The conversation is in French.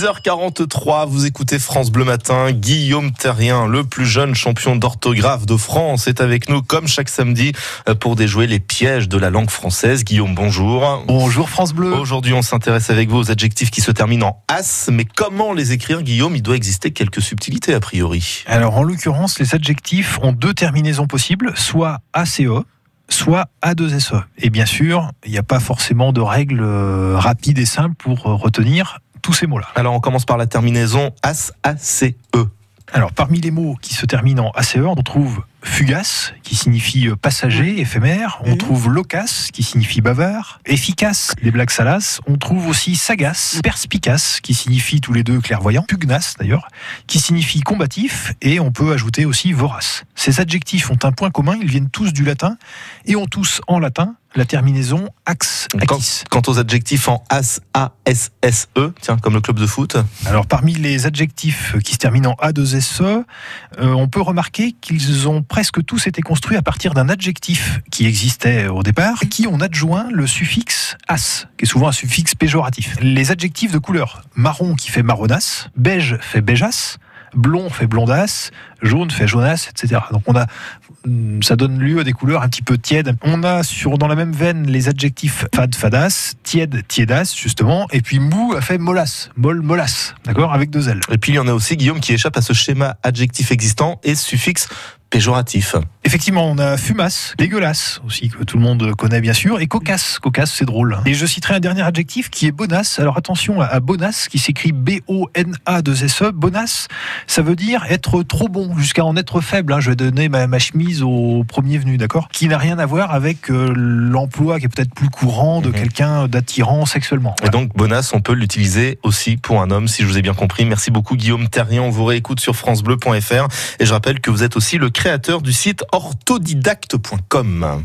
6h43, vous écoutez France Bleu Matin. Guillaume Terrien, le plus jeune champion d'orthographe de France, est avec nous comme chaque samedi euh, pour déjouer les pièges de la langue française. Guillaume, bonjour. Bonjour France Bleu. Aujourd'hui, on s'intéresse avec vous aux adjectifs qui se terminent en as. Mais comment les écrire, Guillaume? Il doit exister quelques subtilités a priori. Alors en l'occurrence, les adjectifs ont deux terminaisons possibles, soit ACE, soit A2SE. Et bien sûr, il n'y a pas forcément de règles euh, rapides et simples pour euh, retenir tous ces mots-là. Alors on commence par la terminaison as, A-C-E. Alors parmi les mots qui se terminent en ACE, on trouve fugace, qui signifie euh, passager, éphémère. On trouve loquace, qui signifie bavard. Efficace, les blagues salaces. On trouve aussi sagace, perspicace, qui signifie tous les deux clairvoyant. Pugnace, d'ailleurs, qui signifie combatif. Et on peut ajouter aussi vorace. Ces adjectifs ont un point commun, ils viennent tous du latin et ont tous en latin la terminaison ax, acquis. Quant aux adjectifs en as, a, s, s, e, tiens, comme le club de foot. Alors, parmi les adjectifs qui se terminent en a, 2 s, e, euh, on peut remarquer qu'ils ont presque tous été construits à partir d'un adjectif qui existait au départ, qui on adjoint le suffixe as, qui est souvent un suffixe péjoratif. Les adjectifs de couleur marron qui fait marronasse, beige fait beigeasse, blond fait blondasse, jaune fait jaunasse, etc. Donc on a, mm, ça donne lieu à des couleurs un petit peu tièdes. On a sur dans la même veine les adjectifs fade, fadasse, tiède, tiédasse justement, et puis mou a fait molasse, molle, molasse, d'accord, avec deux L. Et puis il y en a aussi Guillaume qui échappe à ce schéma adjectif existant et suffixe péjoratif. Effectivement, on a fumasse, dégueulasse aussi, que tout le monde connaît bien sûr, et cocasse. Cocasse, c'est drôle. Et je citerai un dernier adjectif qui est bonasse. Alors attention à bonasse, qui s'écrit B-O-N-A-2-S-E. Bonasse, ça veut dire être trop bon, jusqu'à en être faible. Hein. Je vais donner ma, chemise au premier venu, d'accord? Qui n'a rien à voir avec euh, l'emploi qui est peut-être plus courant de mhm. quelqu'un d'attirant sexuellement. Et donc, bonasse, on peut l'utiliser aussi pour un homme, si je vous ai bien compris. Merci beaucoup, Guillaume Terrien. On vous réécoute sur FranceBleu.fr. Et je rappelle que vous êtes aussi le créateur du site orthodidacte.com.